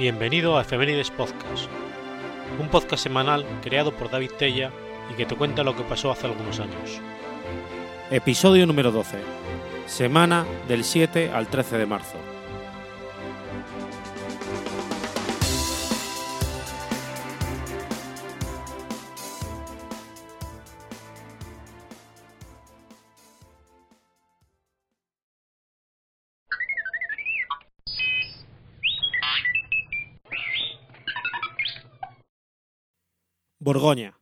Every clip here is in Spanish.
Bienvenido a Efemérides Podcast, un podcast semanal creado por David Tella y que te cuenta lo que pasó hace algunos años. Episodio número 12. Semana del 7 al 13 de marzo. Borgoña,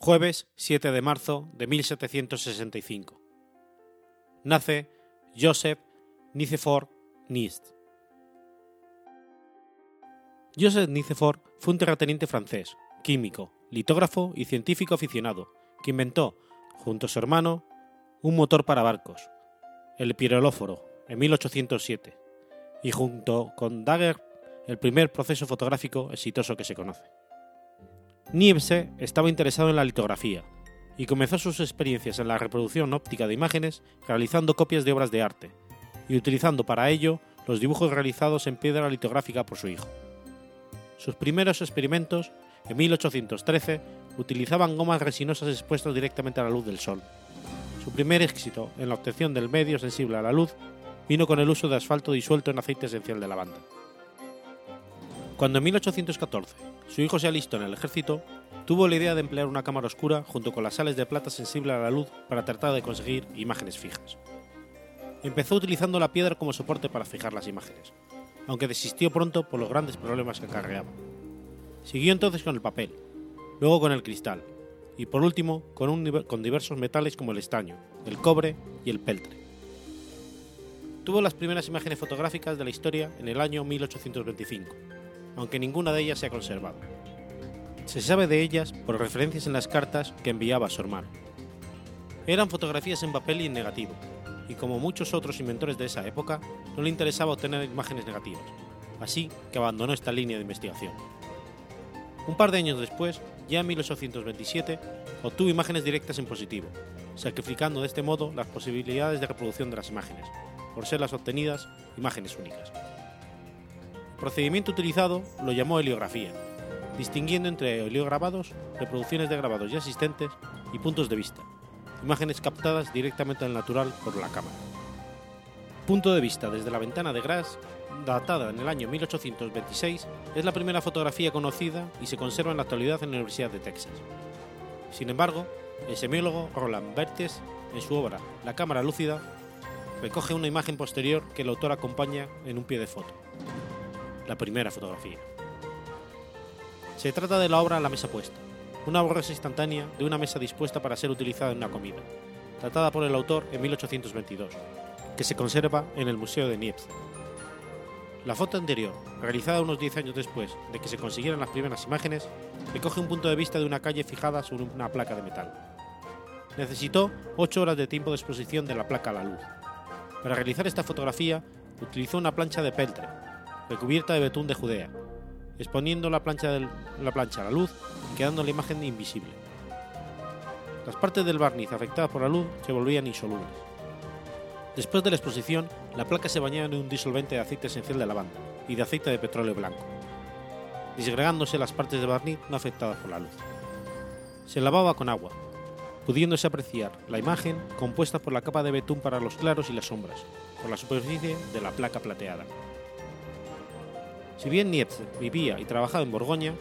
jueves 7 de marzo de 1765. Nace Joseph Nicephore Nist. Joseph Nicephore fue un terrateniente francés, químico, litógrafo y científico aficionado, que inventó, junto a su hermano, un motor para barcos, el pirolóforo, en 1807, y junto con Daguerre, el primer proceso fotográfico exitoso que se conoce. Niepce estaba interesado en la litografía y comenzó sus experiencias en la reproducción óptica de imágenes realizando copias de obras de arte y utilizando para ello los dibujos realizados en piedra litográfica por su hijo. Sus primeros experimentos, en 1813, utilizaban gomas resinosas expuestas directamente a la luz del sol. Su primer éxito en la obtención del medio sensible a la luz vino con el uso de asfalto disuelto en aceite esencial de lavanda. Cuando en 1814 su hijo se alistó en el ejército, tuvo la idea de emplear una cámara oscura junto con las sales de plata sensible a la luz para tratar de conseguir imágenes fijas. Empezó utilizando la piedra como soporte para fijar las imágenes, aunque desistió pronto por los grandes problemas que acarreaba. Siguió entonces con el papel, luego con el cristal, y por último con, con diversos metales como el estaño, el cobre y el peltre. Tuvo las primeras imágenes fotográficas de la historia en el año 1825 aunque ninguna de ellas se ha conservado. Se sabe de ellas por referencias en las cartas que enviaba a su hermano. Eran fotografías en papel y en negativo, y como muchos otros inventores de esa época, no le interesaba obtener imágenes negativas, así que abandonó esta línea de investigación. Un par de años después, ya en 1827, obtuvo imágenes directas en positivo, sacrificando de este modo las posibilidades de reproducción de las imágenes, por ser las obtenidas imágenes únicas procedimiento utilizado lo llamó heliografía, distinguiendo entre heliograbados, reproducciones de grabados ya existentes y puntos de vista, imágenes captadas directamente al natural por la cámara. Punto de vista desde la ventana de Gras, datada en el año 1826, es la primera fotografía conocida y se conserva en la actualidad en la Universidad de Texas. Sin embargo, el semiólogo Roland Berthes, en su obra La cámara lúcida, recoge una imagen posterior que el autor acompaña en un pie de foto la primera fotografía. Se trata de la obra La mesa puesta, una borrosa instantánea de una mesa dispuesta para ser utilizada en una comida, tratada por el autor en 1822, que se conserva en el Museo de Niepce. La foto anterior, realizada unos 10 años después de que se consiguieran las primeras imágenes, recoge un punto de vista de una calle fijada sobre una placa de metal. Necesitó 8 horas de tiempo de exposición de la placa a la luz. Para realizar esta fotografía, utilizó una plancha de peltre, recubierta de betún de Judea, exponiendo la plancha, la plancha a la luz y quedando la imagen invisible. Las partes del barniz afectadas por la luz se volvían insolubles. Después de la exposición, la placa se bañaba en un disolvente de aceite esencial de lavanda y de aceite de petróleo blanco, disgregándose las partes del barniz no afectadas por la luz. Se lavaba con agua, pudiéndose apreciar la imagen compuesta por la capa de betún para los claros y las sombras, por la superficie de la placa plateada. Si bien Nietzsche vivía y trabajaba en Borgoña,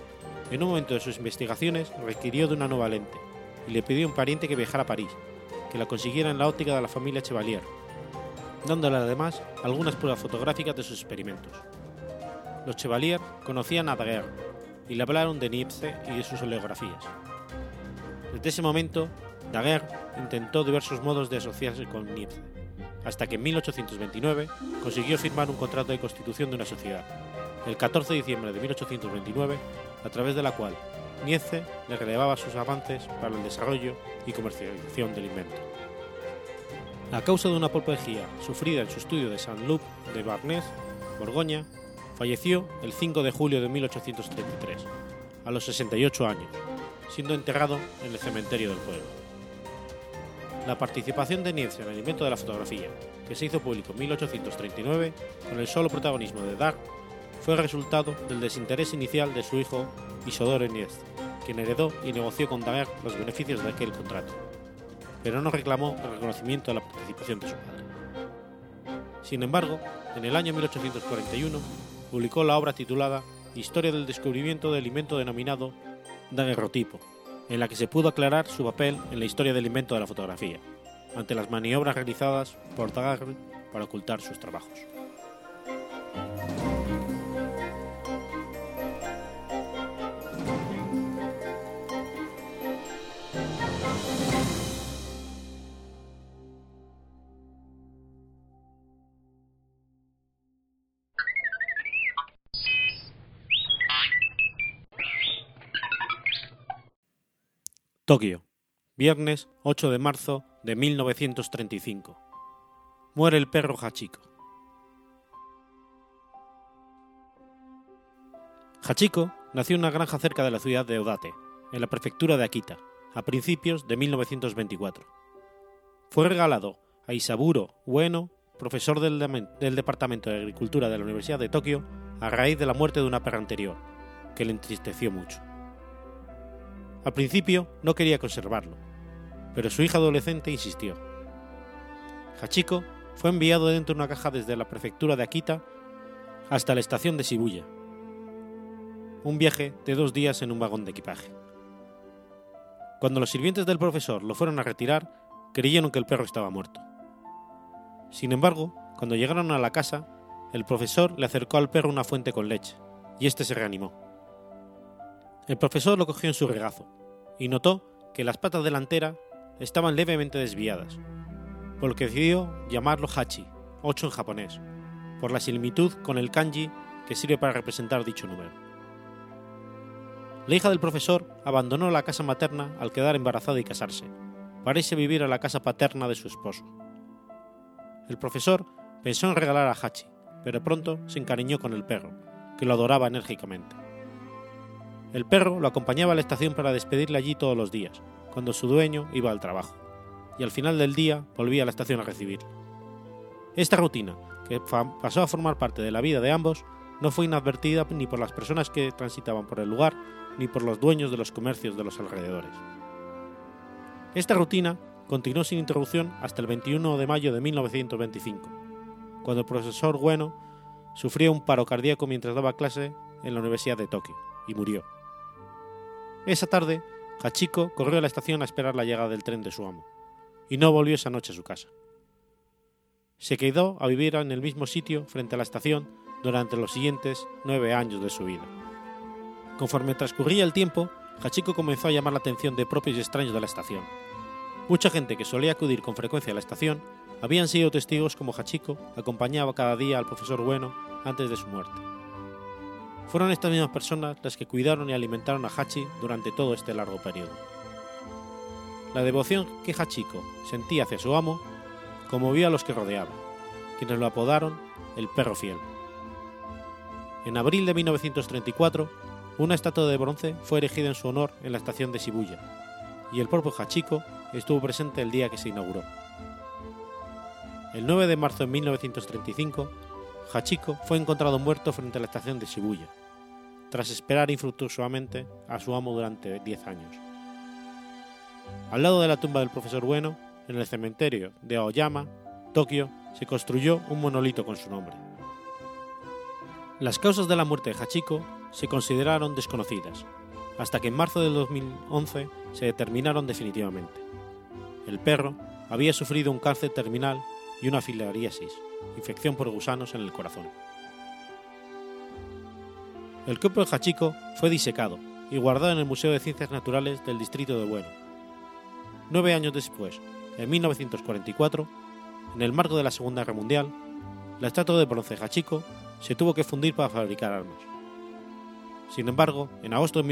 en un momento de sus investigaciones requirió de una nueva lente y le pidió a un pariente que viajara a París, que la consiguiera en la óptica de la familia Chevalier, dándole además algunas pruebas fotográficas de sus experimentos. Los Chevalier conocían a Daguerre y le hablaron de Nietzsche y de sus oleografías. Desde ese momento, Daguerre intentó diversos modos de asociarse con Nietzsche, hasta que en 1829 consiguió firmar un contrato de constitución de una sociedad, el 14 de diciembre de 1829, a través de la cual Nietzsche le relevaba sus avances para el desarrollo y comercialización del invento. A causa de una apoplejía sufrida en su estudio de Saint-Loup de Barnes, Borgoña, falleció el 5 de julio de 1833, a los 68 años, siendo enterrado en el cementerio del pueblo. La participación de Nietzsche en el invento de la fotografía, que se hizo público en 1839, con el solo protagonismo de Dark, fue resultado del desinterés inicial de su hijo Isodoro Iniesta, quien heredó y negoció con Daguerre los beneficios de aquel contrato, pero no reclamó el reconocimiento de la participación de su padre. Sin embargo, en el año 1841 publicó la obra titulada Historia del descubrimiento del invento denominado daguerrotipo, en la que se pudo aclarar su papel en la historia del invento de la fotografía, ante las maniobras realizadas por Daguerre para ocultar sus trabajos. Tokio, viernes 8 de marzo de 1935. Muere el perro Hachiko. Hachiko nació en una granja cerca de la ciudad de Odate, en la prefectura de Akita, a principios de 1924. Fue regalado a Isaburo Ueno, profesor del, del Departamento de Agricultura de la Universidad de Tokio, a raíz de la muerte de una perra anterior, que le entristeció mucho. Al principio no quería conservarlo, pero su hija adolescente insistió. Hachiko fue enviado dentro de una caja desde la prefectura de Akita hasta la estación de Shibuya. Un viaje de dos días en un vagón de equipaje. Cuando los sirvientes del profesor lo fueron a retirar, creyeron que el perro estaba muerto. Sin embargo, cuando llegaron a la casa, el profesor le acercó al perro una fuente con leche, y éste se reanimó. El profesor lo cogió en su regazo y notó que las patas delanteras estaban levemente desviadas, por lo que decidió llamarlo Hachi, 8 en japonés, por la similitud con el kanji que sirve para representar dicho número. La hija del profesor abandonó la casa materna al quedar embarazada y casarse, para irse a vivir a la casa paterna de su esposo. El profesor pensó en regalar a Hachi, pero pronto se encariñó con el perro, que lo adoraba enérgicamente. El perro lo acompañaba a la estación para despedirle allí todos los días, cuando su dueño iba al trabajo, y al final del día volvía a la estación a recibirle. Esta rutina, que pasó a formar parte de la vida de ambos, no fue inadvertida ni por las personas que transitaban por el lugar, ni por los dueños de los comercios de los alrededores. Esta rutina continuó sin interrupción hasta el 21 de mayo de 1925, cuando el profesor Bueno sufrió un paro cardíaco mientras daba clase en la Universidad de Tokio y murió. Esa tarde, Hachiko corrió a la estación a esperar la llegada del tren de su amo, y no volvió esa noche a su casa. Se quedó a vivir en el mismo sitio frente a la estación durante los siguientes nueve años de su vida. Conforme transcurría el tiempo, Hachiko comenzó a llamar la atención de propios y extraños de la estación. Mucha gente que solía acudir con frecuencia a la estación habían sido testigos como Hachiko acompañaba cada día al profesor Bueno antes de su muerte. Fueron estas mismas personas las que cuidaron y alimentaron a Hachi durante todo este largo periodo. La devoción que Hachiko sentía hacia su amo conmovió a los que rodeaban, quienes lo apodaron el perro fiel. En abril de 1934, una estatua de bronce fue erigida en su honor en la estación de Shibuya, y el propio Hachiko estuvo presente el día que se inauguró. El 9 de marzo de 1935, Hachiko fue encontrado muerto frente a la estación de Shibuya, tras esperar infructuosamente a su amo durante 10 años. Al lado de la tumba del profesor Bueno, en el cementerio de Aoyama, Tokio, se construyó un monolito con su nombre. Las causas de la muerte de Hachiko se consideraron desconocidas, hasta que en marzo del 2011 se determinaron definitivamente. El perro había sufrido un cáncer terminal y una filariasis, infección por gusanos en el corazón. El cuerpo de Hachiko fue disecado y guardado en el Museo de Ciencias Naturales del Distrito de Bueno. Nueve años después, en 1944, en el marco de la Segunda Guerra Mundial, la estatua de bronce de Hachiko se tuvo que fundir para fabricar armas. Sin embargo, en agosto de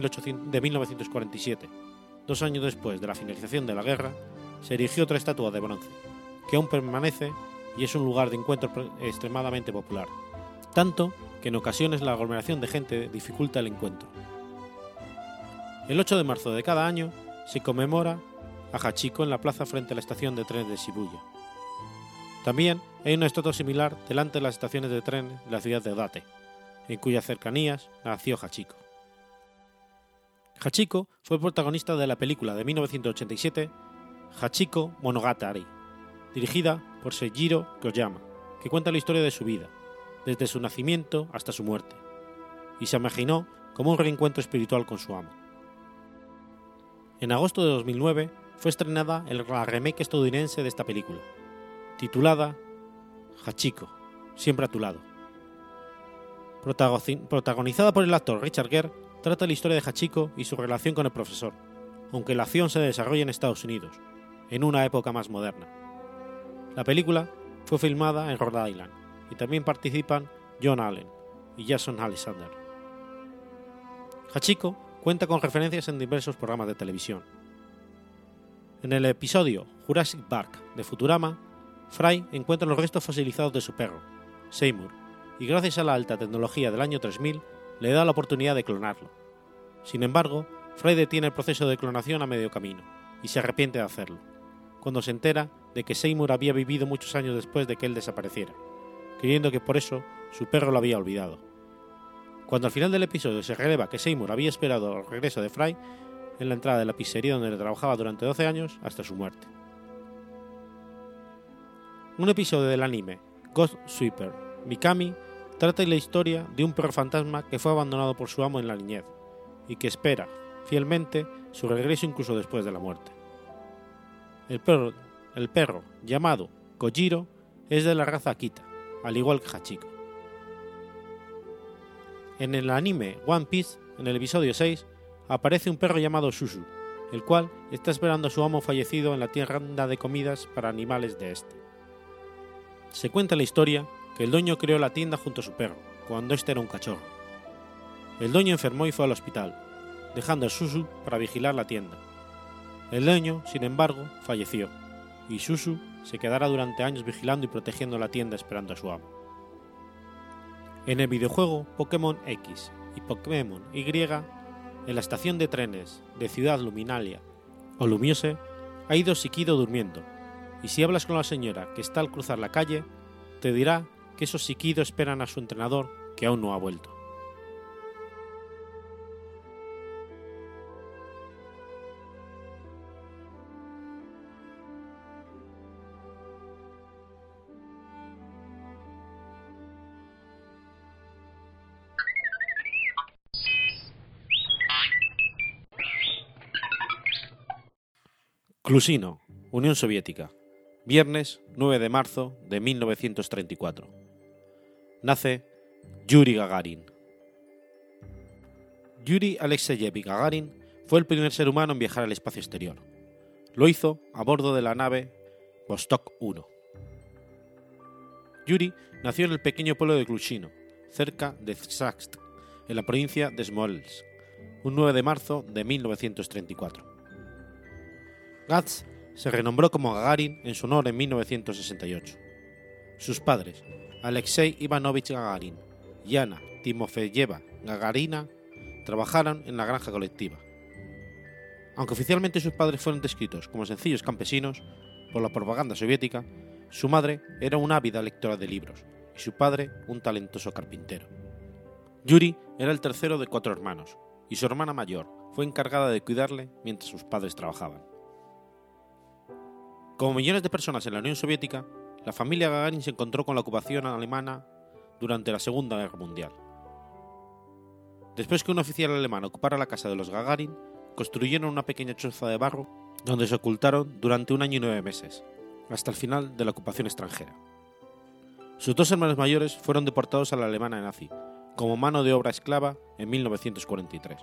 1947, dos años después de la finalización de la guerra, se erigió otra estatua de bronce, que aún permanece y es un lugar de encuentro extremadamente popular, tanto que en ocasiones la aglomeración de gente dificulta el encuentro. El 8 de marzo de cada año se conmemora a Hachiko en la plaza frente a la estación de trenes de Shibuya. También hay una estatua similar delante de las estaciones de tren de la ciudad de Odate, en cuyas cercanías nació Hachiko. Hachiko fue protagonista de la película de 1987 Hachiko Monogatari, dirigida por Seijiro Koyama, que cuenta la historia de su vida, desde su nacimiento hasta su muerte, y se imaginó como un reencuentro espiritual con su amo. En agosto de 2009 fue estrenada la remake estadounidense de esta película, titulada Hachiko, siempre a tu lado. Protagonizada por el actor Richard Gere, trata la historia de Hachiko y su relación con el profesor, aunque la acción se desarrolla en Estados Unidos, en una época más moderna. La película fue filmada en Rhode Island y también participan John Allen y Jason Alexander. Hachiko cuenta con referencias en diversos programas de televisión. En el episodio Jurassic Park de Futurama, Fry encuentra los restos fosilizados de su perro, Seymour, y gracias a la alta tecnología del año 3000 le da la oportunidad de clonarlo. Sin embargo, Fry detiene el proceso de clonación a medio camino y se arrepiente de hacerlo, cuando se entera de que Seymour había vivido muchos años después de que él desapareciera, creyendo que por eso su perro lo había olvidado. Cuando al final del episodio se releva que Seymour había esperado el regreso de Fry en la entrada de la pizzería donde trabajaba durante 12 años hasta su muerte. Un episodio del anime Ghost Sweeper Mikami trata la historia de un perro fantasma que fue abandonado por su amo en la niñez y que espera, fielmente, su regreso incluso después de la muerte. El perro, el perro llamado Kojiro es de la raza Akita, al igual que Hachiko. En el anime One Piece, en el episodio 6, aparece un perro llamado Shushu, el cual está esperando a su amo fallecido en la tienda de comidas para animales de este. Se cuenta la historia que el dueño creó la tienda junto a su perro, cuando este era un cachorro. El dueño enfermó y fue al hospital, dejando a Susu para vigilar la tienda. El dueño, sin embargo, falleció, y Susu se quedará durante años vigilando y protegiendo la tienda esperando a su amo. En el videojuego Pokémon X y Pokémon Y, en la estación de trenes de Ciudad Luminalia o Lumiose, ha ido Sikido durmiendo, y si hablas con la señora que está al cruzar la calle, te dirá que esos Sikido esperan a su entrenador que aún no ha vuelto. Clusino, Unión Soviética, viernes 9 de marzo de 1934. Nace Yuri Gagarin. Yuri Alexeyevich Gagarin fue el primer ser humano en viajar al espacio exterior. Lo hizo a bordo de la nave Vostok 1. Yuri nació en el pequeño pueblo de Klushino, cerca de Zakst, en la provincia de Smolensk, un 9 de marzo de 1934. Gats se renombró como Gagarin en su honor en 1968. Sus padres, Alexei Ivanovich Gagarin y Ana Timofeyeva Gagarina, trabajaron en la granja colectiva. Aunque oficialmente sus padres fueron descritos como sencillos campesinos por la propaganda soviética, su madre era una ávida lectora de libros y su padre un talentoso carpintero. Yuri era el tercero de cuatro hermanos y su hermana mayor fue encargada de cuidarle mientras sus padres trabajaban. Como millones de personas en la Unión Soviética, la familia Gagarin se encontró con la ocupación alemana durante la Segunda Guerra Mundial. Después que un oficial alemán ocupara la casa de los Gagarin, construyeron una pequeña choza de barro donde se ocultaron durante un año y nueve meses, hasta el final de la ocupación extranjera. Sus dos hermanos mayores fueron deportados a la Alemania nazi como mano de obra esclava en 1943,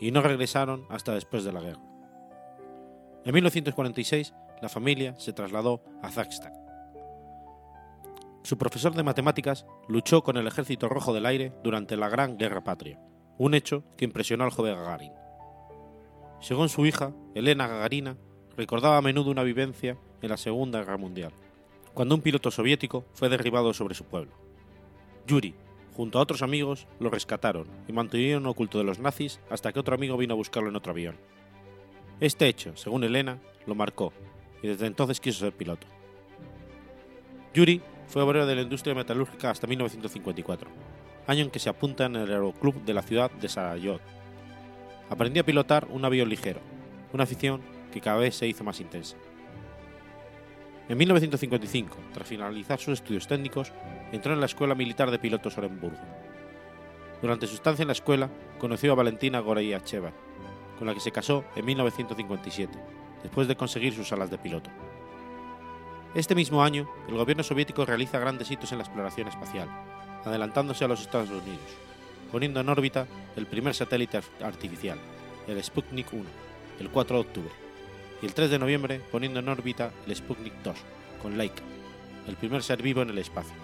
y no regresaron hasta después de la guerra. En 1946 la familia se trasladó a Zakstag. Su profesor de matemáticas luchó con el Ejército Rojo del Aire durante la Gran Guerra Patria, un hecho que impresionó al joven Gagarin. Según su hija, Elena Gagarina, recordaba a menudo una vivencia en la Segunda Guerra Mundial, cuando un piloto soviético fue derribado sobre su pueblo. Yuri, junto a otros amigos, lo rescataron y mantuvieron oculto de los nazis hasta que otro amigo vino a buscarlo en otro avión. Este hecho, según Elena, lo marcó y desde entonces quiso ser piloto. Yuri fue obrero de la industria metalúrgica hasta 1954, año en que se apunta en el aeroclub de la ciudad de Sarayot. Aprendió a pilotar un avión ligero, una afición que cada vez se hizo más intensa. En 1955, tras finalizar sus estudios técnicos, entró en la Escuela Militar de Pilotos Orenburgo. Durante su estancia en la escuela, conoció a Valentina Goreyacheva, con la que se casó en 1957, después de conseguir sus alas de piloto. Este mismo año, el gobierno soviético realiza grandes hitos en la exploración espacial, adelantándose a los Estados Unidos, poniendo en órbita el primer satélite artificial, el Sputnik 1, el 4 de octubre, y el 3 de noviembre poniendo en órbita el Sputnik 2, con Laika, el primer ser vivo en el espacio.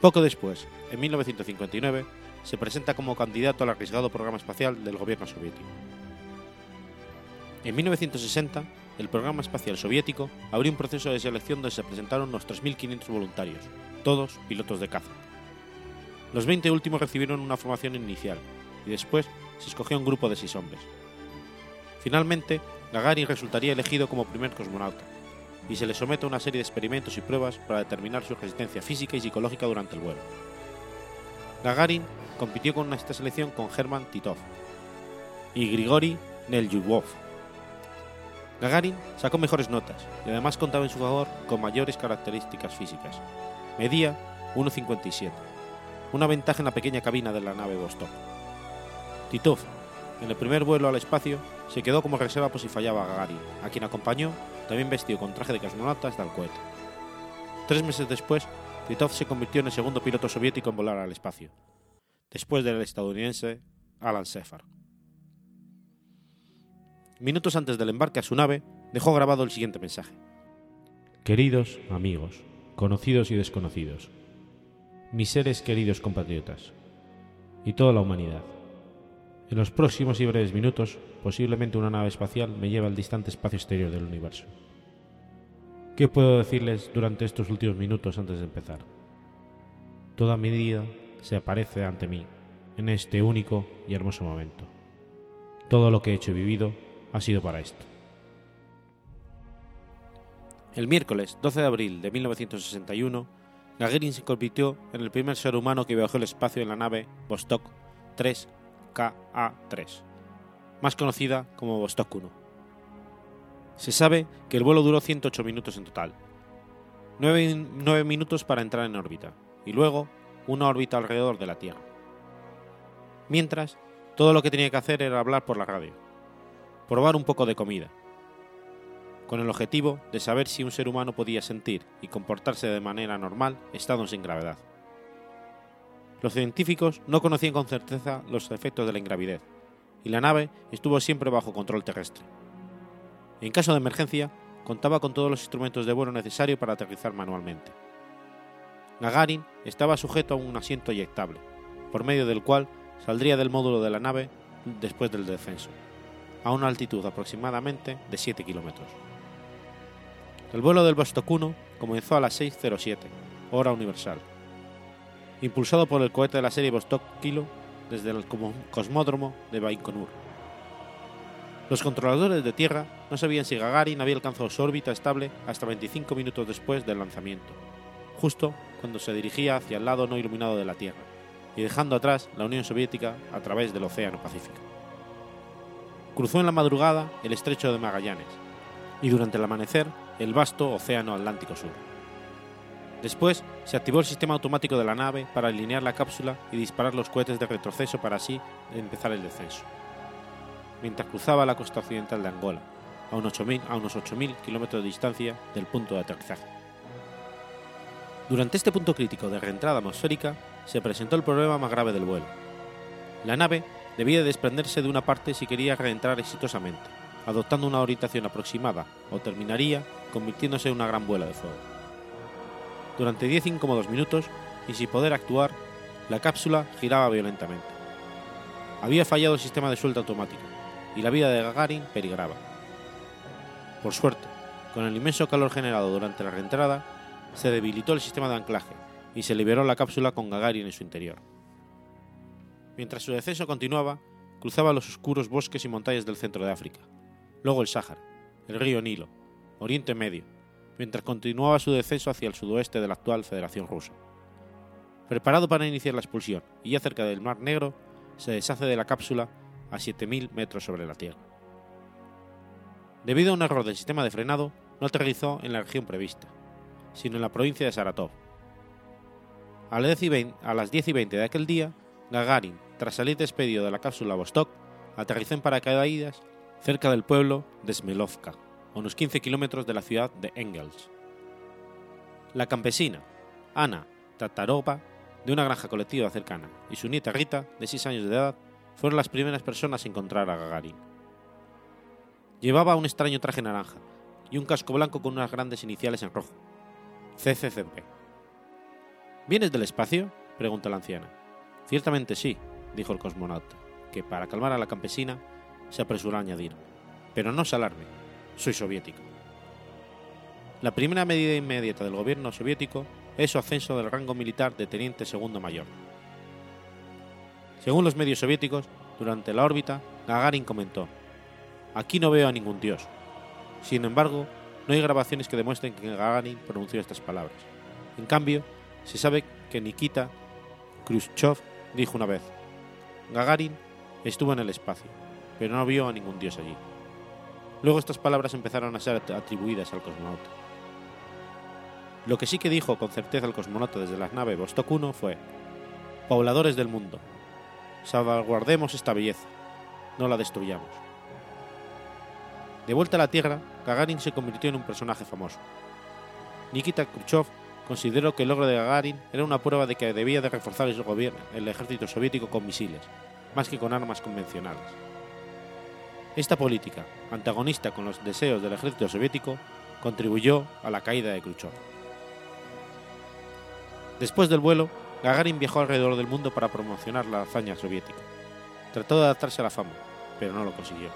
Poco después, en 1959, se presenta como candidato al arriesgado programa espacial del gobierno soviético. En 1960, el programa espacial soviético abrió un proceso de selección donde se presentaron unos 3.500 voluntarios, todos pilotos de caza. Los 20 últimos recibieron una formación inicial y después se escogió un grupo de 6 hombres. Finalmente, Gagarin resultaría elegido como primer cosmonauta y se le somete a una serie de experimentos y pruebas para determinar su resistencia física y psicológica durante el vuelo. Gagarin compitió con esta selección con Herman Titov y Grigori Nelyubov. Gagarin sacó mejores notas y además contaba en su favor con mayores características físicas. Medía 1,57, una ventaja en la pequeña cabina de la nave Vostok. Titov, en el primer vuelo al espacio, se quedó como reserva por si fallaba Gagarin, a quien acompañó, también vestido con traje de cosmonauta, hasta el cohete. Tres meses después, Titov se convirtió en el segundo piloto soviético en volar al espacio, después del estadounidense Alan Shepard. Minutos antes del embarque a su nave, dejó grabado el siguiente mensaje. Queridos amigos, conocidos y desconocidos, mis seres queridos compatriotas, y toda la humanidad, en los próximos y breves minutos, posiblemente una nave espacial me lleva al distante espacio exterior del universo. ¿Qué puedo decirles durante estos últimos minutos antes de empezar? Toda mi vida se aparece ante mí en este único y hermoso momento. Todo lo que he hecho y vivido ha sido para esto. El miércoles 12 de abril de 1961, Gagarin se convirtió en el primer ser humano que viajó al espacio en la nave Vostok 3 KA3, más conocida como Vostok 1. Se sabe que el vuelo duró 108 minutos en total, 9, minutos para entrar en órbita y luego una órbita alrededor de la Tierra. Mientras, todo lo que tenía que hacer era hablar por la radio, probar un poco de comida, con el objetivo de saber si un ser humano podía sentir y comportarse de manera normal estando sin gravedad. Los científicos no conocían con certeza los efectos de la ingravidez, y la nave estuvo siempre bajo control terrestre. En caso de emergencia, contaba con todos los instrumentos de vuelo necesarios para aterrizar manualmente. Gagarin estaba sujeto a un asiento eyectable, por medio del cual saldría del módulo de la nave después del descenso, a una altitud aproximadamente de 7 kilómetros. El vuelo del Vostok 1 comenzó a las 6.07, hora universal, impulsado por el cohete de la serie Vostok Kilo desde el cosmódromo de Baikonur. Los controladores de tierra no sabían si Gagarin había alcanzado su órbita estable hasta 25 minutos después del lanzamiento, justo cuando se dirigía hacia el lado no iluminado de la Tierra, y dejando atrás la Unión Soviética a través del Océano Pacífico. Cruzó en la madrugada el estrecho de Magallanes y durante el amanecer el vasto Océano Atlántico Sur. Después se activó el sistema automático de la nave para alinear la cápsula y disparar los cohetes de retroceso para así empezar el descenso. Mientras cruzaba la costa occidental de Angola, a unos 8.000 kilómetros de distancia del punto de aterrizaje. Durante este punto crítico de reentrada atmosférica se presentó el problema más grave del vuelo. La nave debía desprenderse de una parte si quería reentrar exitosamente, adoptando una orientación aproximada, o terminaría convirtiéndose en una gran bola de fuego. Durante 10 incómodos minutos, y sin poder actuar, la cápsula giraba violentamente. Había fallado el sistema de suelta automático, y la vida de Gagarin peligraba. Por suerte, con el inmenso calor generado durante la reentrada, se debilitó el sistema de anclaje y se liberó la cápsula con Gagarin en su interior. Mientras su descenso continuaba, cruzaba los oscuros bosques y montañas del centro de África, luego el Sáhara, el río Nilo, Oriente Medio, mientras continuaba su descenso hacia el sudoeste de la actual Federación Rusa. Preparado para iniciar la expulsión y ya cerca del Mar Negro, se deshace de la cápsula a 7.000 metros sobre la Tierra. Debido a un error del sistema de frenado, no aterrizó en la región prevista, sino en la provincia de Saratov. A las 10 y 20 de aquel día, Gagarin, tras salir despedido de la cápsula Vostok, aterrizó en paracaídas cerca del pueblo de Smelovka, a unos 15 kilómetros de la ciudad de Engels. La campesina, Ana Tatarova, de una granja colectiva cercana, y su nieta Rita, de 6 años de edad, fueron las primeras personas a encontrar a Gagarin. Llevaba un extraño traje naranja y un casco blanco con unas grandes iniciales en rojo. CCCP. ¿Vienes del espacio? preguntó la anciana. Ciertamente sí, dijo el cosmonauta, que para calmar a la campesina se apresuró a añadir. Pero no se alarme, soy soviético. La primera medida inmediata del gobierno soviético es su ascenso del rango militar de teniente segundo mayor. Según los medios soviéticos, durante la órbita, Gagarin comentó, Aquí no veo a ningún dios. Sin embargo, no hay grabaciones que demuestren que Gagarin pronunció estas palabras. En cambio, se sabe que Nikita Khrushchev dijo una vez, Gagarin estuvo en el espacio, pero no vio a ningún dios allí. Luego estas palabras empezaron a ser atribuidas al cosmonauta. Lo que sí que dijo con certeza el cosmonauta desde la nave Vostok 1 fue, Pobladores del mundo, salvaguardemos esta belleza, no la destruyamos. De vuelta a la Tierra, Gagarin se convirtió en un personaje famoso. Nikita Khrushchev consideró que el logro de Gagarin era una prueba de que debía de reforzar el, gobierno, el ejército soviético con misiles, más que con armas convencionales. Esta política, antagonista con los deseos del ejército soviético, contribuyó a la caída de Khrushchev. Después del vuelo, Gagarin viajó alrededor del mundo para promocionar la hazaña soviética. Trató de adaptarse a la fama, pero no lo consiguió.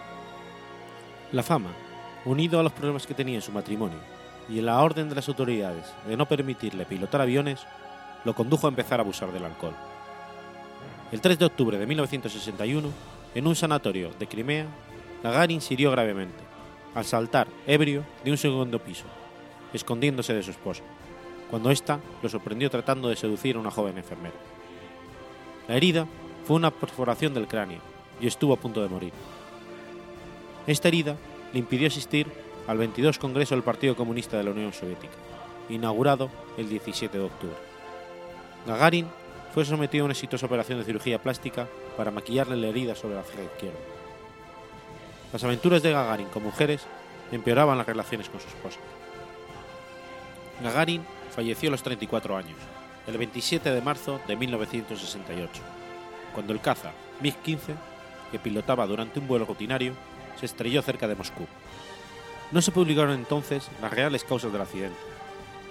La fama, unido a los problemas que tenía en su matrimonio y la orden de las autoridades de no permitirle pilotar aviones, lo condujo a empezar a abusar del alcohol. El 3 de octubre de 1961, en un sanatorio de Crimea, Gagarin se hirió gravemente, al saltar, ebrio, de un segundo piso, escondiéndose de su esposa cuando ésta lo sorprendió tratando de seducir a una joven enfermera. La herida fue una perforación del cráneo y estuvo a punto de morir. Esta herida le impidió asistir al 22 Congreso del Partido Comunista de la Unión Soviética, inaugurado el 17 de octubre. Gagarin fue sometido a una exitosa operación de cirugía plástica para maquillarle la herida sobre la ceja izquierda. Las aventuras de Gagarin con mujeres empeoraban las relaciones con su esposa. Gagarin falleció a los 34 años, el 27 de marzo de 1968, cuando el caza MiG-15, que pilotaba durante un vuelo rutinario, se estrelló cerca de Moscú. No se publicaron entonces las reales causas del accidente,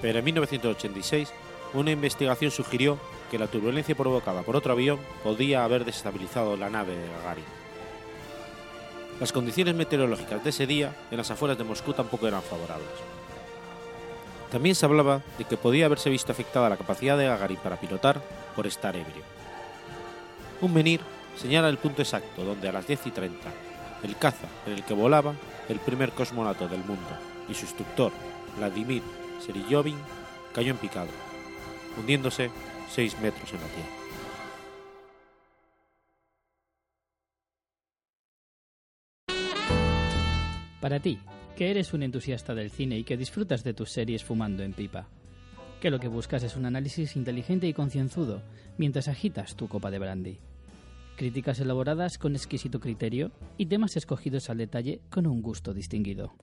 pero en 1986 una investigación sugirió que la turbulencia provocada por otro avión podía haber desestabilizado la nave de Gagarin. Las condiciones meteorológicas de ese día en las afueras de Moscú tampoco eran favorables. También se hablaba de que podía haberse visto afectada la capacidad de Gagarin para pilotar por estar ebrio. Un menir señala el punto exacto donde a las 10 y 30 el caza en el que volaba el primer cosmonauta del mundo y su instructor, Vladimir Seriyovin, cayó en picado, hundiéndose 6 metros en la tierra. Para ti, que eres un entusiasta del cine y que disfrutas de tus series fumando en pipa. Que lo que buscas es un análisis inteligente y concienzudo mientras agitas tu copa de brandy. Críticas elaboradas con exquisito criterio y temas escogidos al detalle con un gusto distinguido.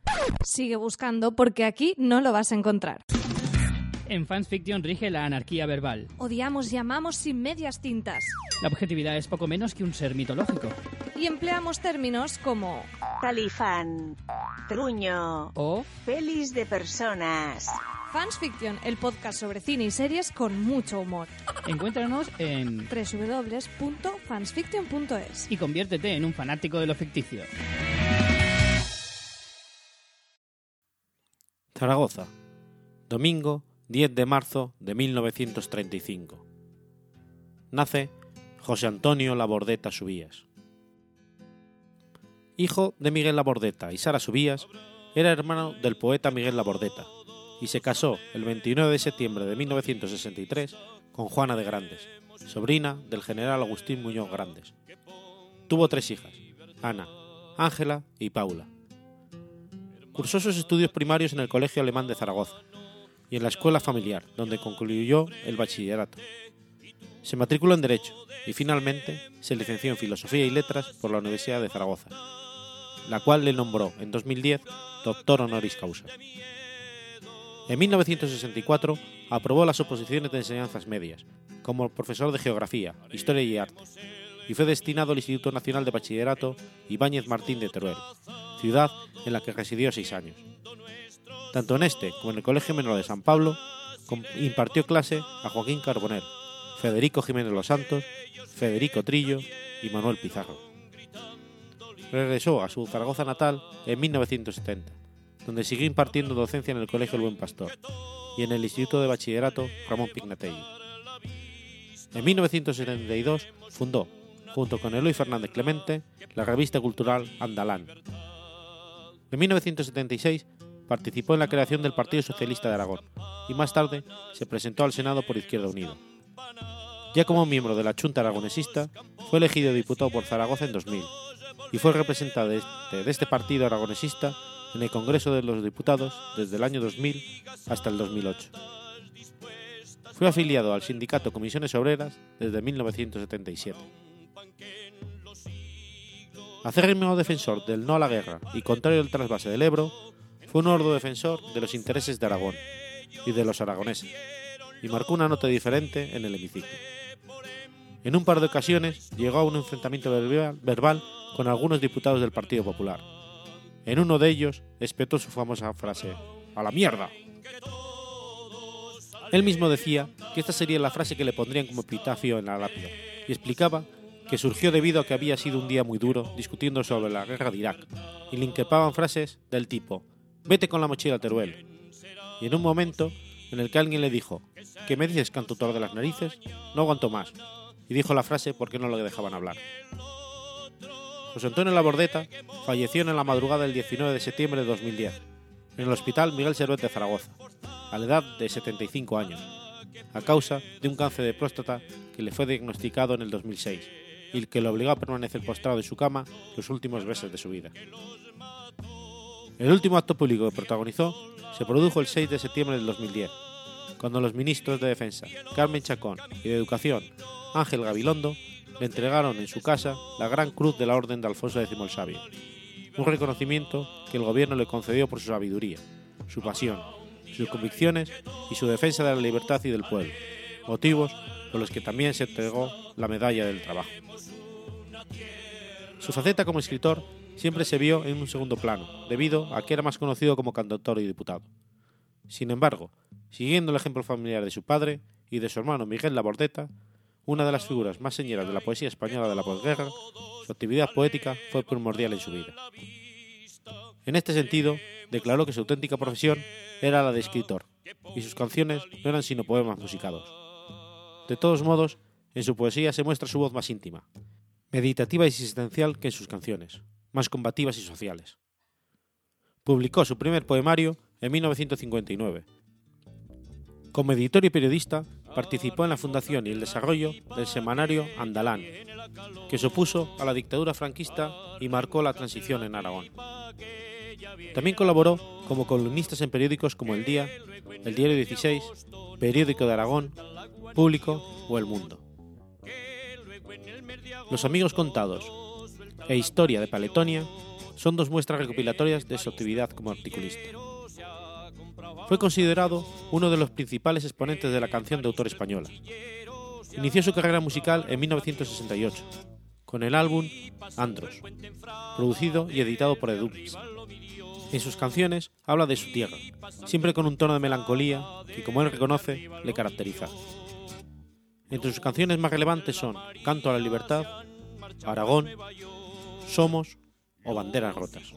Sigue buscando porque aquí no lo vas a encontrar. En Fans Fiction rige la anarquía verbal. Odiamos y amamos sin medias tintas. La objetividad es poco menos que un ser mitológico. Y empleamos términos como Talifán, truño O pelis de personas. Fans Fiction, el podcast sobre cine y series con mucho humor. encuéntranos en www.fansfiction.es. y conviértete en un fanático de lo ficticio. Zaragoza, domingo 10 de marzo de 1935. Nace José Antonio Labordeta Subías. Hijo de Miguel Labordeta y Sara Subías, era hermano del poeta Miguel Labordeta y se casó el 29 de septiembre de 1963 con Juana de Grandes, sobrina del general Agustín Muñoz Grandes. Tuvo tres hijas, Ana, Ángela y Paula. Cursó sus estudios primarios en el Colegio Alemán de Zaragoza y en la Escuela Familiar, donde concluyó el bachillerato. Se matriculó en Derecho y finalmente se licenció en Filosofía y Letras por la Universidad de Zaragoza, la cual le nombró en 2010 doctor honoris causa. En 1964 aprobó las oposiciones de enseñanzas medias, como profesor de Geografía, Historia y Arte, y fue destinado al Instituto Nacional de Bachillerato Ibáñez Martín de Teruel, ciudad en la que residió seis años. Tanto en este como en el Colegio Menor de San Pablo, impartió clase a Joaquín Carbonell, Federico Jiménez Los Santos, Federico Trillo y Manuel Pizarro. Regresó a su Zaragoza natal en 1970, donde siguió impartiendo docencia en el Colegio El Buen Pastor y en el Instituto de Bachillerato Ramón Pignatelli. En 1972 fundó, junto con Eloy Fernández Clemente, la revista cultural Andalán. En 1976 participó en la creación del Partido Socialista de Aragón y más tarde se presentó al Senado por Izquierda Unida. Ya como miembro de la Junta Aragonesista, fue elegido diputado por Zaragoza en 2000 y fue representante de este partido aragonesista en el Congreso de los Diputados desde el año 2000 hasta el 2008. Fue afiliado al sindicato Comisiones Obreras desde 1977. Acérrimo defensor del no a la guerra y contrario al trasvase del Ebro, fue un ordo defensor de los intereses de Aragón y de los aragoneses, y marcó una nota diferente en el hemiciclo. En un par de ocasiones llegó a un enfrentamiento verbal con algunos diputados del Partido Popular. En uno de ellos espetó su famosa frase, ¡A la mierda! Él mismo decía que esta sería la frase que le pondrían como epitafio en la lápida, y explicaba que surgió debido a que había sido un día muy duro discutiendo sobre la guerra de Irak, y le inquepaban frases del tipo, vete con la mochila Teruel. Y en un momento en el que alguien le dijo, ¿qué me dices cantautor de las narices? No aguanto más, y dijo la frase porque no le dejaban hablar. José Antonio Labordeta falleció en la madrugada del 19 de septiembre de 2010, en el Hospital Miguel Servet de Zaragoza, a la edad de 75 años, a causa de un cáncer de próstata que le fue diagnosticado en el 2006 y que le obligó a permanecer postrado en su cama los últimos meses de su vida. El último acto público que protagonizó se produjo el 6 de septiembre del 2010, cuando los ministros de Defensa, Carmen Chacón, y de Educación, Ángel Gabilondo, le entregaron en su casa la Gran Cruz de la Orden de Alfonso X el Sabio, un reconocimiento que el gobierno le concedió por su sabiduría, su pasión, sus convicciones y su defensa de la libertad y del pueblo, motivos por los que también se entregó la Medalla del Trabajo. Su faceta como escritor siempre se vio en un segundo plano, debido a que era más conocido como cantautor y diputado. Sin embargo, siguiendo el ejemplo familiar de su padre y de su hermano Miguel Labordeta, una de las figuras más señeras de la poesía española de la posguerra, su actividad poética fue primordial en su vida. En este sentido, declaró que su auténtica profesión era la de escritor, y sus canciones no eran sino poemas musicados. De todos modos, en su poesía se muestra su voz más íntima, meditativa y existencial que en sus canciones, más combativas y sociales. Publicó su primer poemario en 1959. Como editor y periodista, participó en la fundación y el desarrollo del semanario Andalán, que se opuso a la dictadura franquista y marcó la transición en Aragón. También colaboró como columnista en periódicos como El Día, El Diario 16, Periódico de Aragón, Público o El Mundo. Los Amigos Contados e Historia de Paletonia son dos muestras recopilatorias de su actividad como articulista. Fue considerado uno de los principales exponentes de la canción de autor española. Inició su carrera musical en 1968, con el álbum Andros, producido y editado por Edux. En sus canciones habla de su tierra, siempre con un tono de melancolía que, como él reconoce, le caracteriza. Entre sus canciones más relevantes son Canto a la Libertad, Aragón, Somos o Banderas Rotas.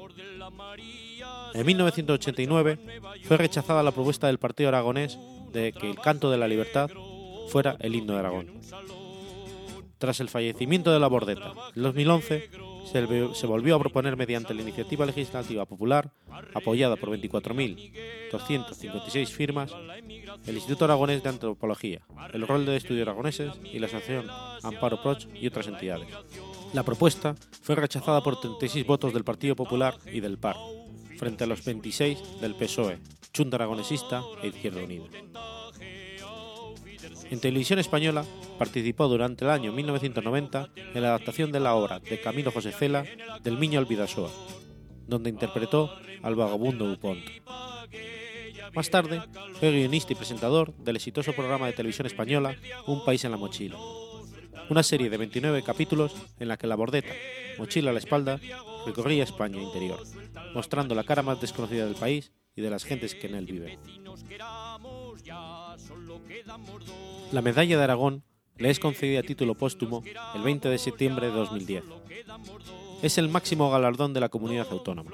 En 1989 fue rechazada la propuesta del Partido Aragonés de que el canto de la libertad fuera el himno de Aragón. Tras el fallecimiento de la Bordeta en 2011, se, volvió a proponer mediante la iniciativa legislativa popular, apoyada por 24.256 firmas, el Instituto Aragonés de Antropología, el Rol de Estudio Aragoneses y la Asociación Amparo Proch y otras entidades. La propuesta fue rechazada por 36 votos del Partido Popular y del PAR, frente a los 26 del PSOE, Junta Aragonesista e Izquierda Unida. En televisión española participó durante el año 1990 en la adaptación de la obra de Camilo José Cela del Miño Albidasoa, donde interpretó al vagabundo Dupont. Más tarde, fue guionista y presentador del exitoso programa de televisión española Un país en la mochila, una serie de 29 capítulos en la que la bordeta, mochila a la espalda, recorría España interior, mostrando la cara más desconocida del país y de las gentes que en él viven. La medalla de Aragón le es concedida a título póstumo el 20 de septiembre de 2010. Es el máximo galardón de la comunidad autónoma.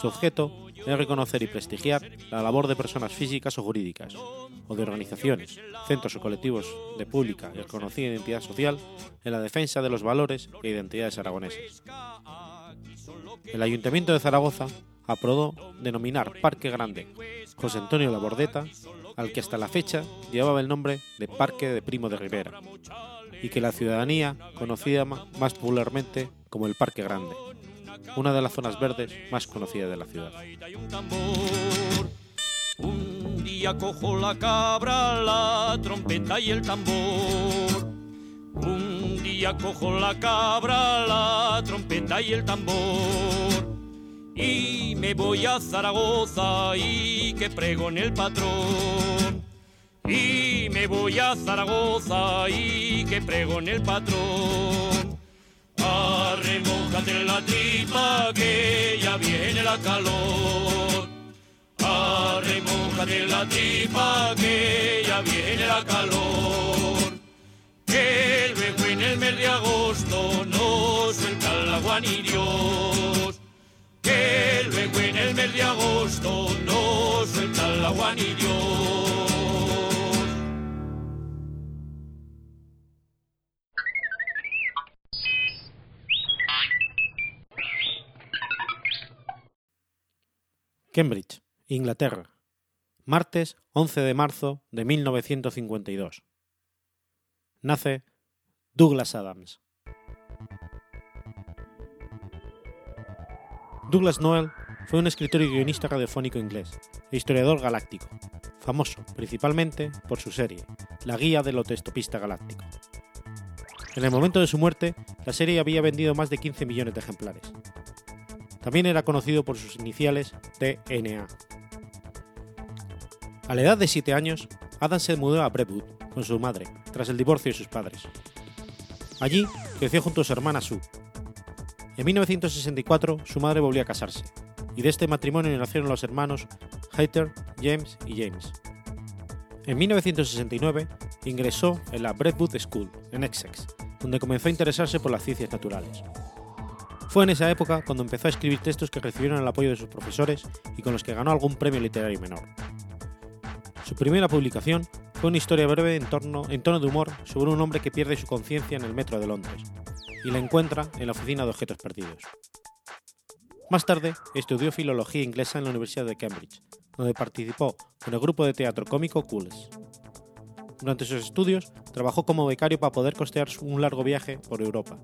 Su objeto es reconocer y prestigiar la labor de personas físicas o jurídicas, o de organizaciones, centros o colectivos de pública y reconocida identidad social en la defensa de los valores e identidades aragonesas. El Ayuntamiento de Zaragoza aprobó denominar Parque Grande José Antonio Labordeta al que hasta la fecha llevaba el nombre de Parque de Primo de Rivera, y que la ciudadanía conocía más popularmente como el Parque Grande, una de las zonas verdes más conocidas de la ciudad. Un día cojo la cabra, la trompeta y el tambor. Un día cojo la cabra, la trompeta y el tambor. Y me voy a Zaragoza y que prego en el patrón. Y me voy a Zaragoza y que prego el patrón. Arremójate la tripa que ya viene la calor. Arremójate la tripa que ya viene la calor. Que luego en el mes de agosto no suelta el agua ni Dios que luego en el mes de agosto no suelta el agua ni Dios. Cambridge, Inglaterra, martes 11 de marzo de 1952. Nace Douglas Adams. Douglas Noel fue un escritor y guionista radiofónico inglés e historiador galáctico, famoso principalmente por su serie, La Guía del Autoestopista Galáctico. En el momento de su muerte, la serie había vendido más de 15 millones de ejemplares. También era conocido por sus iniciales TNA. A la edad de 7 años, Adam se mudó a Brentwood con su madre, tras el divorcio de sus padres. Allí creció junto a su hermana Sue, en 1964 su madre volvió a casarse, y de este matrimonio nacieron los hermanos Heather, James y James. En 1969 ingresó en la Brentwood School, en Essex, donde comenzó a interesarse por las ciencias naturales. Fue en esa época cuando empezó a escribir textos que recibieron el apoyo de sus profesores y con los que ganó algún premio literario menor. Su primera publicación fue una historia breve en, tono de humor sobre un hombre que pierde su conciencia en el metro de Londres, y la encuentra en la Oficina de Objetos Perdidos. Más tarde, estudió filología inglesa en la Universidad de Cambridge, donde participó con el grupo de teatro cómico Cools. Durante sus estudios, trabajó como becario para poder costear un largo viaje por Europa,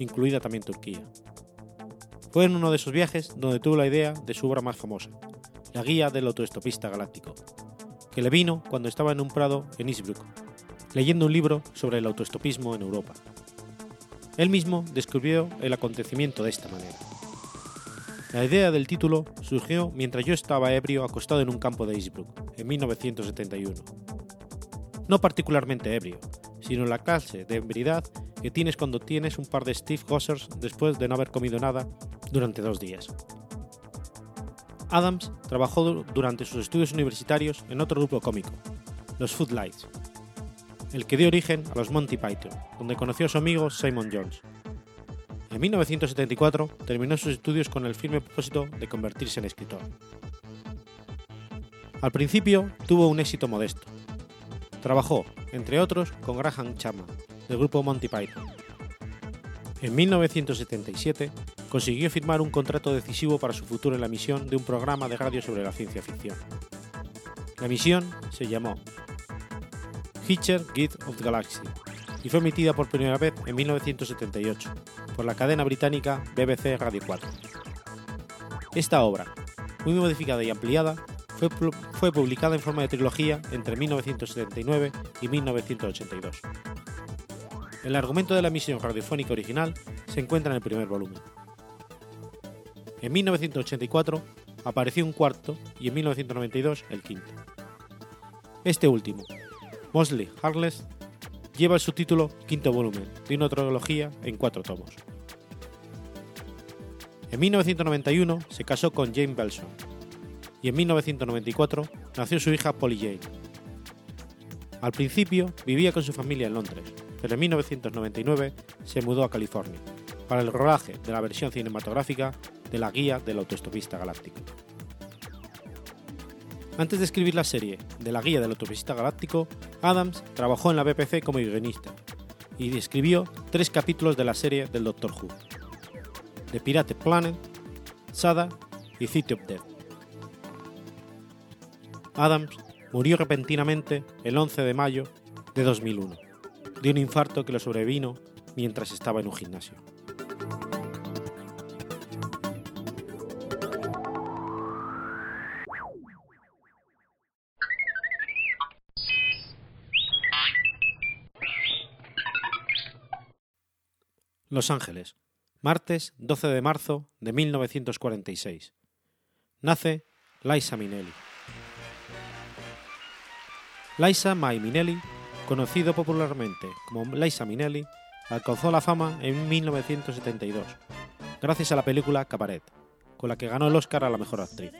incluida también Turquía. Fue en uno de esos viajes donde tuvo la idea de su obra más famosa, la Guía del Autoestopista Galáctico, que le vino cuando estaba en un prado en Innsbruck, leyendo un libro sobre el autoestopismo en Europa. Él mismo describió el acontecimiento de esta manera. La idea del título surgió mientras yo estaba ebrio acostado en un campo de Innsbruck, en 1971. No particularmente ebrio, sino la clase de ebriedad que tienes cuando tienes un par de Steve Gossers después de no haber comido nada durante dos días. Adams trabajó durante sus estudios universitarios en otro grupo cómico, los Footlights, el que dio origen a los Monty Python, donde conoció a su amigo Simon Jones. En 1974 terminó sus estudios con el firme propósito de convertirse en escritor. Al principio tuvo un éxito modesto. Trabajó, entre otros, con Graham Chapman, del grupo Monty Python. En 1977 consiguió firmar un contrato decisivo para su futuro en la emisión de un programa de radio sobre la ciencia ficción. La emisión se llamó Hitcher Guide of the Galaxy y fue emitida por primera vez en 1978 por la cadena británica BBC Radio 4. Esta obra, muy modificada y ampliada, fue, fue publicada en forma de trilogía entre 1979 y 1982. El argumento de la emisión radiofónica original se encuentra en el primer volumen. En 1984 apareció un cuarto y en 1992 el quinto. Este último, Mosley Harless, lleva el subtítulo Quinto volumen de una trilogía en cuatro tomos. En 1991 se casó con Jane Belson y en 1994 nació su hija Polly Jane. Al principio vivía con su familia en Londres, pero en 1999 se mudó a California para el rodaje de la versión cinematográfica de la Guía del Autoestopista Galáctico. Antes de escribir la serie de la Guía del Autoestopista Galáctico, Adams trabajó en la BBC como guionista y escribió tres capítulos de la serie del Doctor Who: The Pirate Planet, Sada y City of Death. Adams murió repentinamente el 11 de mayo de 2001 de un infarto que lo sobrevino mientras estaba en un gimnasio. Los Ángeles, martes 12 de marzo de 1946. Nace Liza Minnelli. Liza Mai Minnelli conocido popularmente como Liza Minnelli, alcanzó la fama en 1972, gracias a la película Cabaret, con la que ganó el Oscar a la mejor actriz.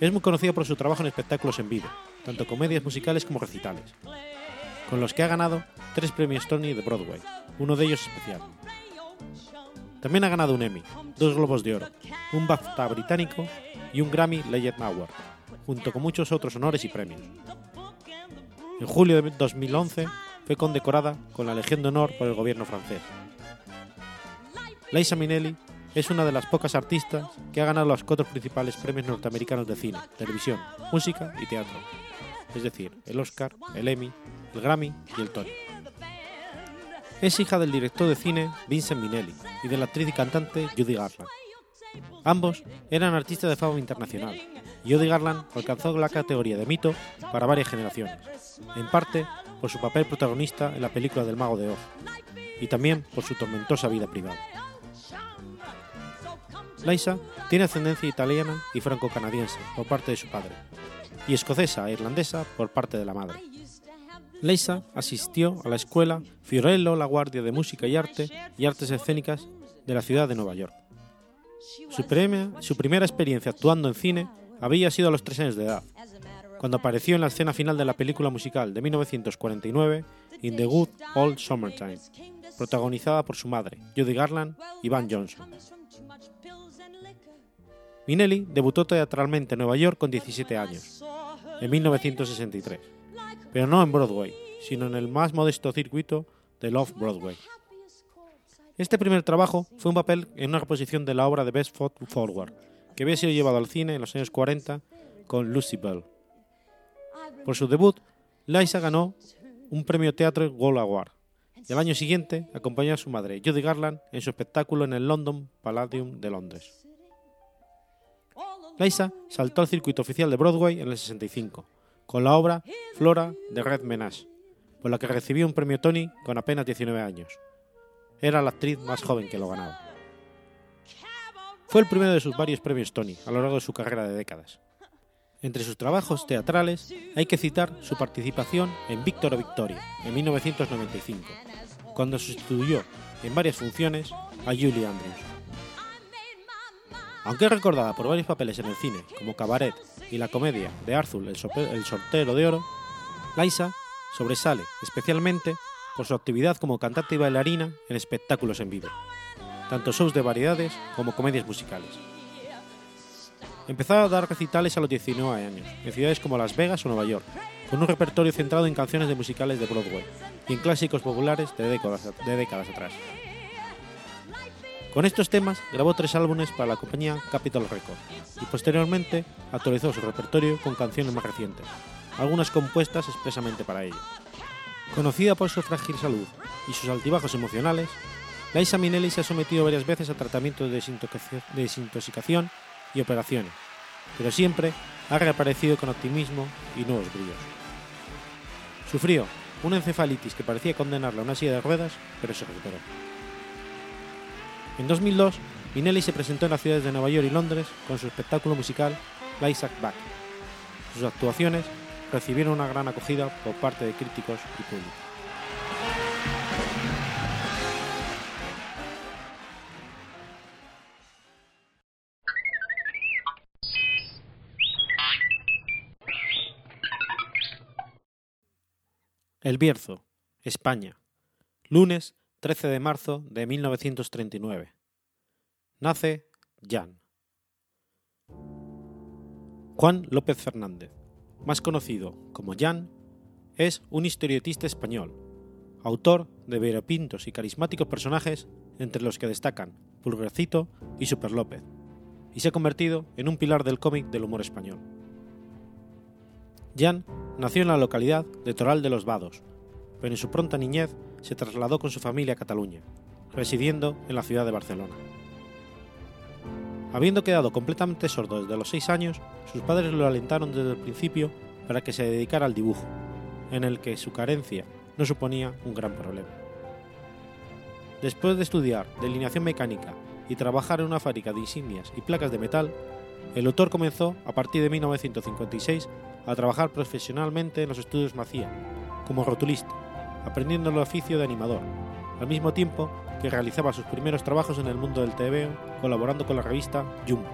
Es muy conocido por su trabajo en espectáculos en vivo, tanto comedias musicales como recitales, con los que ha ganado tres premios Tony de Broadway, uno de ellos especial. También ha ganado un Emmy, dos Globos de Oro, un BAFTA británico y un Grammy Legend Award, junto con muchos otros honores y premios. En julio de 2011 fue condecorada con la Legión de Honor por el gobierno francés. Liza Minnelli es una de las pocas artistas que ha ganado los cuatro principales premios norteamericanos de cine, televisión, música y teatro, es decir, el Oscar, el Emmy, el Grammy y el Tony. Es hija del director de cine Vincent Minnelli y de la actriz y cantante Judy Garland. Ambos eran artistas de fama internacional y Garland alcanzó la categoría de mito para varias generaciones en parte por su papel protagonista en la película del Mago de Oz, y también por su tormentosa vida privada. Liza tiene ascendencia italiana y franco-canadiense por parte de su padre, y escocesa e irlandesa por parte de la madre. Liza asistió a la escuela Fiorello La Guardia de Música y Arte y Artes Escénicas de la ciudad de Nueva York. Su, su primera experiencia actuando en cine había sido a los tres años de edad, cuando apareció en la escena final de la película musical de 1949 In the Good Old Summertime, protagonizada por su madre, Judy Garland y Van Johnson. Minelli debutó teatralmente en Nueva York con 17 años, en 1963, pero no en Broadway, sino en el más modesto circuito de Off Broadway. Este primer trabajo fue un papel en una reposición de la obra de Best Foot Forward, que había sido llevado al cine en los años 40 con Lucy Bell. Por su debut, Liza ganó un premio Teatro Gold Award y al año siguiente acompañó a su madre, Judy Garland, en su espectáculo en el London Palladium de Londres. Liza saltó al circuito oficial de Broadway en el 65, con la obra Flora de Red Menage, por la que recibió un premio Tony con apenas 19 años. Era la actriz más joven que lo ganaba. Fue el primero de sus varios premios Tony a lo largo de su carrera de décadas. Entre sus trabajos teatrales hay que citar su participación en Víctor o Victoria en 1995, cuando sustituyó en varias funciones a Julie Andrews. Aunque es recordada por varios papeles en el cine, como Cabaret y la comedia de Arthur el Sortero de Oro, Liza sobresale especialmente por su actividad como cantante y bailarina en espectáculos en vivo, tanto shows de variedades como comedias musicales. Empezó a dar recitales a los 19 años, en ciudades como Las Vegas o Nueva York, con un repertorio centrado en canciones de musicales de Broadway y en clásicos populares de décadas, de décadas atrás. Con estos temas grabó tres álbumes para la compañía Capitol Records y posteriormente actualizó su repertorio con canciones más recientes, algunas compuestas expresamente para ello. Conocida por su frágil salud y sus altibajos emocionales, Liza Minnelli se ha sometido varias veces a tratamientos de desintoxicación- de desintoxicación y operaciones, pero siempre ha reaparecido con optimismo y nuevos brillos. Sufrió una encefalitis que parecía condenarla a una silla de ruedas, pero se recuperó. En 2002, Minnelli se presentó en las ciudades de Nueva York y Londres con su espectáculo musical Liza's Back. Sus actuaciones recibieron una gran acogida por parte de críticos y público. El Bierzo, España. Lunes 13 de marzo de 1939. Nace Jan. Juan López Fernández, más conocido como Jan, es un historietista español, autor de variopintos y carismáticos personajes entre los que destacan Pulgarcito y Super López, y se ha convertido en un pilar del cómic del humor español. Jan nació en la localidad de Toral de los Vados, pero en su pronta niñez se trasladó con su familia a Cataluña, residiendo en la ciudad de Barcelona. Habiendo quedado completamente sordo desde los seis años, sus padres lo alentaron desde el principio para que se dedicara al dibujo, en el que su carencia no suponía un gran problema. Después de estudiar delineación mecánica y trabajar en una fábrica de insignias y placas de metal, el autor comenzó a partir de 1956 a trabajar profesionalmente en los estudios Macía, como rotulista, aprendiendo el oficio de animador, al mismo tiempo que realizaba sus primeros trabajos en el mundo del TV colaborando con la revista Jumbo,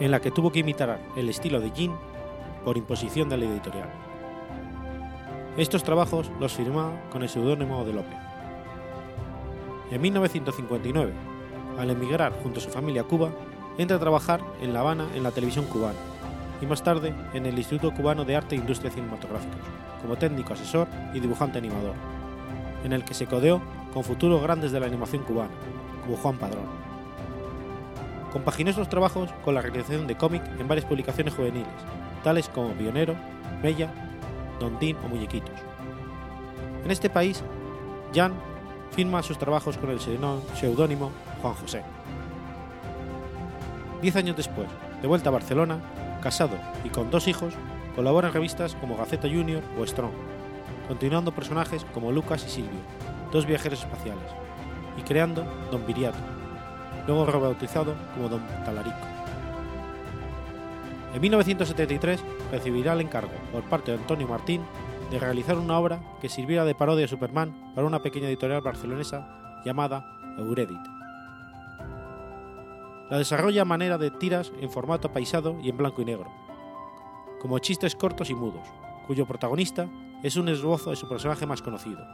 en la que tuvo que imitar el estilo de Jean por imposición de la editorial. Estos trabajos los firmaba con el seudónimo de López. En 1959, al emigrar junto a su familia a Cuba, entra a trabajar en La Habana en la televisión cubana y más tarde en el Instituto Cubano de Arte e Industria Cinematográficas, como técnico asesor y dibujante animador, en el que se codeó con futuros grandes de la animación cubana, como Juan Padrón. Compaginó estos trabajos con la realización de cómic en varias publicaciones juveniles, tales como Pionero, Bella, Don Tin o Muñequitos. En este país, Jan firma sus trabajos con el seudónimo Juan José. Diez años después, de vuelta a Barcelona, casado y con dos hijos, colabora en revistas como Gaceta Junior o Strong, continuando personajes como Lucas y Silvio, dos viajeros espaciales, y creando Don Viriato, luego rebautizado como Don Talarico. En 1973 recibirá el encargo por parte de Antonio Martín de realizar una obra que sirviera de parodia a Superman para una pequeña editorial barcelonesa llamada Euredit. La desarrolla a manera de tiras en formato paisado y en blanco y negro, como chistes cortos y mudos, cuyo protagonista es un esbozo de su personaje más conocido,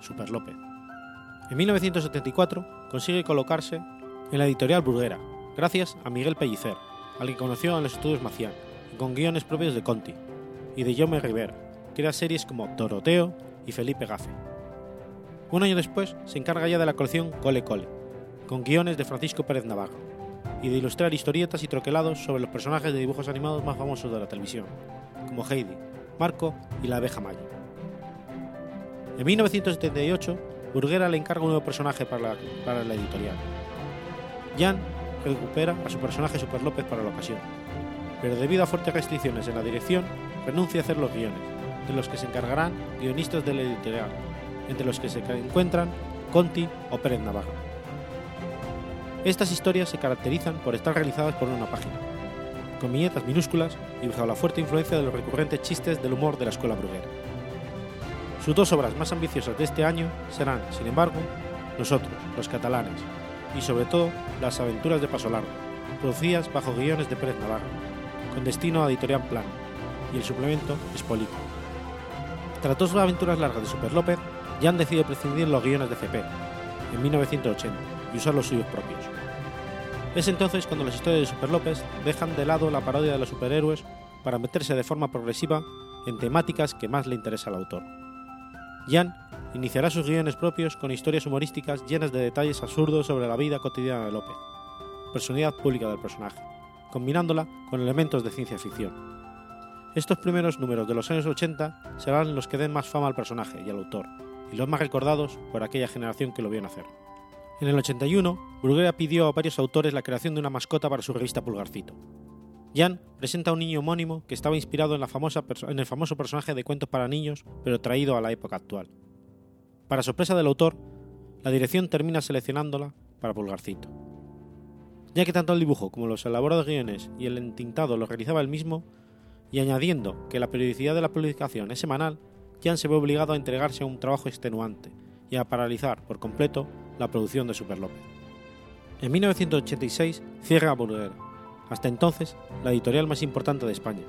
Super López. En 1974 consigue colocarse en la editorial Bruguera, gracias a Miguel Pellicer, al que conoció en los estudios Macián, con guiones propios de Conti, y de Jaume Rivera, que era series como Doroteo y Felipe Gafe. Un año después se encarga ya de la colección Cole Cole, con guiones de Francisco Pérez Navarro, y de ilustrar historietas y troquelados sobre los personajes de dibujos animados más famosos de la televisión, como Heidi, Marco y la abeja Maya. En 1978, Burguera le encarga un nuevo personaje para la, para la editorial. Jan recupera a su personaje Super López para la ocasión, pero debido a fuertes restricciones en la dirección, renuncia a hacer los guiones, de los que se encargarán guionistas de la editorial, entre los que se encuentran Conti o Pérez Navarro. Estas historias se caracterizan por estar realizadas por una página, con viñetas minúsculas y bajo la fuerte influencia de los recurrentes chistes del humor de la escuela bruguera. Sus dos obras más ambiciosas de este año serán, sin embargo, Nosotros, los catalanes, y sobre todo Las aventuras de Paso producidas bajo guiones de Pérez Navarro, con destino a Editorial Plan, y el suplemento Espolito. Tras dos aventuras largas de Super López, Jan decide prescindir de los guiones de CP, en 1980, y usar los suyos propios. Es entonces cuando las historias de Super López dejan de lado la parodia de los superhéroes para meterse de forma progresiva en temáticas que más le interesa al autor. Jan iniciará sus guiones propios con historias humorísticas llenas de detalles absurdos sobre la vida cotidiana de López, personalidad pública del personaje, combinándola con elementos de ciencia ficción. Estos primeros números de los años 80 serán los que den más fama al personaje y al autor, y los más recordados por aquella generación que lo vio nacer. En el 81, Bruguera pidió a varios autores la creación de una mascota para su revista Pulgarcito. Jan presenta a un niño homónimo que estaba inspirado en, la famosa en el famoso personaje de cuentos para niños, pero traído a la época actual. Para sorpresa del autor, la dirección termina seleccionándola para Pulgarcito. Ya que tanto el dibujo como los elaborados guiones y el entintado lo realizaba él mismo, y añadiendo que la periodicidad de la publicación es semanal, Jan se ve obligado a entregarse a un trabajo extenuante y a paralizar por completo la producción de Super López. En 1986 cierra Bruguera, hasta entonces la editorial más importante de España,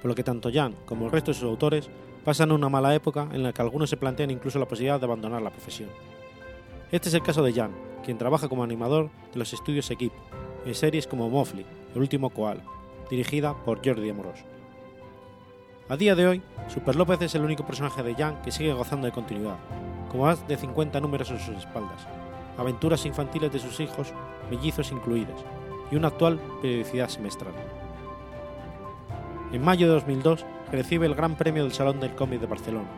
por lo que tanto Jan como el resto de sus autores pasan una mala época en la que algunos se plantean incluso la posibilidad de abandonar la profesión. Este es el caso de Jan, quien trabaja como animador de los estudios Equipo, en series como Mofli, El último koala, dirigida por Jordi Amorós. A día de hoy, Super López es el único personaje de Jan que sigue gozando de continuidad, con más de 50 números en sus espaldas, aventuras infantiles de sus hijos, mellizos incluidas, y una actual periodicidad semestral. En mayo de 2002 recibe el Gran Premio del Salón del Cómic de Barcelona,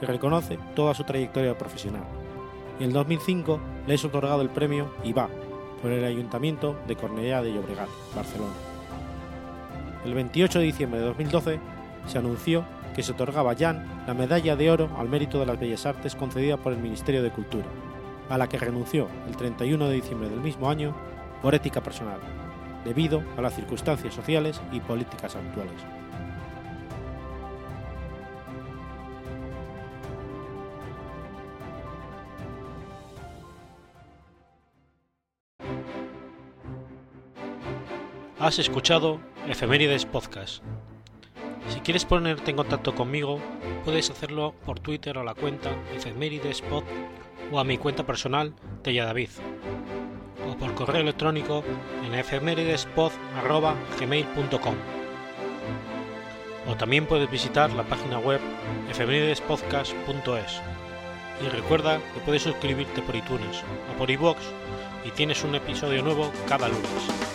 que reconoce toda su trayectoria profesional, y en 2005 le es otorgado el premio IVA por el Ayuntamiento de Cornellà de Llobregat, Barcelona. El 28 de diciembre de 2012 se anunció que se otorgaba a Jan la Medalla de Oro al Mérito de las Bellas Artes concedida por el Ministerio de Cultura, a la que renunció el 31 de diciembre del mismo año por ética personal, debido a las circunstancias sociales y políticas actuales. Has escuchado Efemérides Podcast. Si quieres ponerte en contacto conmigo, puedes hacerlo por Twitter a la cuenta Efemeridespod o a mi cuenta personal de Yadavid o por correo electrónico en efemeridespod.gmail.com o también puedes visitar la página web efemeridespodcast.es y recuerda que puedes suscribirte por iTunes o por iVoox y tienes un episodio nuevo cada lunes.